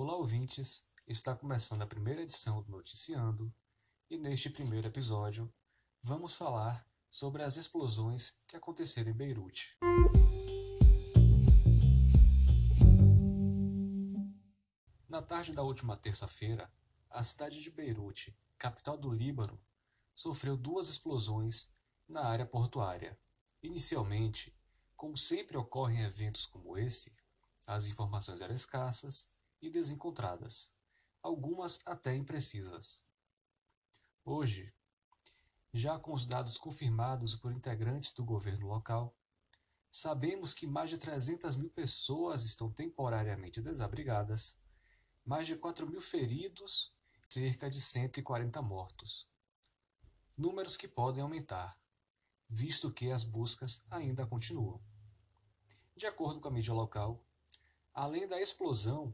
Olá, ouvintes! Está começando a primeira edição do Noticiando e neste primeiro episódio vamos falar sobre as explosões que aconteceram em Beirute. Na tarde da última terça-feira, a cidade de Beirute, capital do Líbano, sofreu duas explosões na área portuária. Inicialmente, como sempre ocorre em eventos como esse, as informações eram escassas e desencontradas, algumas até imprecisas. Hoje, já com os dados confirmados por integrantes do governo local, sabemos que mais de 300 mil pessoas estão temporariamente desabrigadas, mais de 4 mil feridos e cerca de 140 mortos. Números que podem aumentar, visto que as buscas ainda continuam. De acordo com a mídia local, além da explosão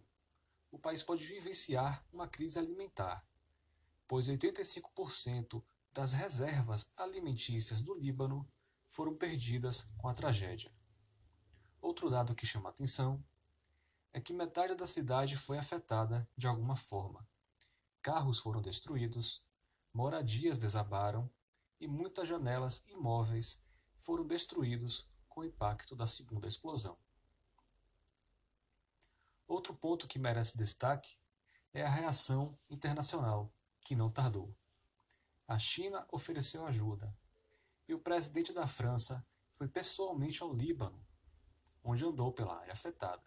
o país pode vivenciar uma crise alimentar, pois 85% das reservas alimentícias do Líbano foram perdidas com a tragédia. Outro dado que chama atenção é que metade da cidade foi afetada de alguma forma. Carros foram destruídos, moradias desabaram e muitas janelas e móveis foram destruídos com o impacto da segunda explosão. Outro ponto que merece destaque é a reação internacional, que não tardou. A China ofereceu ajuda e o presidente da França foi pessoalmente ao Líbano, onde andou pela área afetada.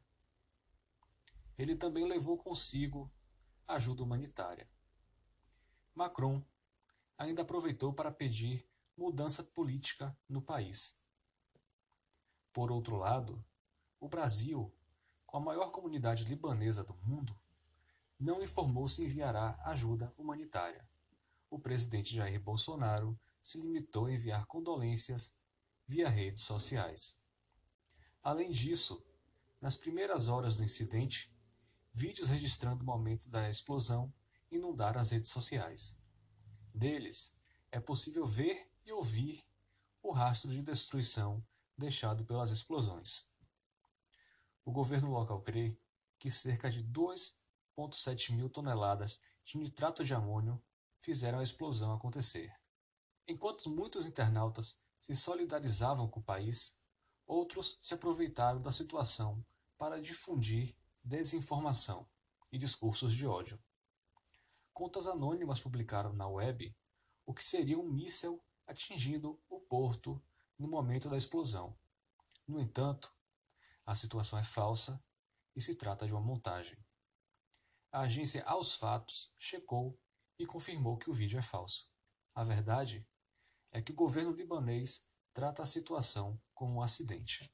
Ele também levou consigo ajuda humanitária. Macron ainda aproveitou para pedir mudança política no país. Por outro lado, o Brasil com a maior comunidade libanesa do mundo, não informou se enviará ajuda humanitária. O presidente Jair Bolsonaro se limitou a enviar condolências via redes sociais. Além disso, nas primeiras horas do incidente, vídeos registrando o momento da explosão inundaram as redes sociais. Deles, é possível ver e ouvir o rastro de destruição deixado pelas explosões. O governo local crê que cerca de 2,7 mil toneladas de nitrato de amônio fizeram a explosão acontecer. Enquanto muitos internautas se solidarizavam com o país, outros se aproveitaram da situação para difundir desinformação e discursos de ódio. Contas anônimas publicaram na web o que seria um míssel atingindo o porto no momento da explosão. No entanto, a situação é falsa e se trata de uma montagem. A agência Aos Fatos checou e confirmou que o vídeo é falso. A verdade é que o governo libanês trata a situação como um acidente.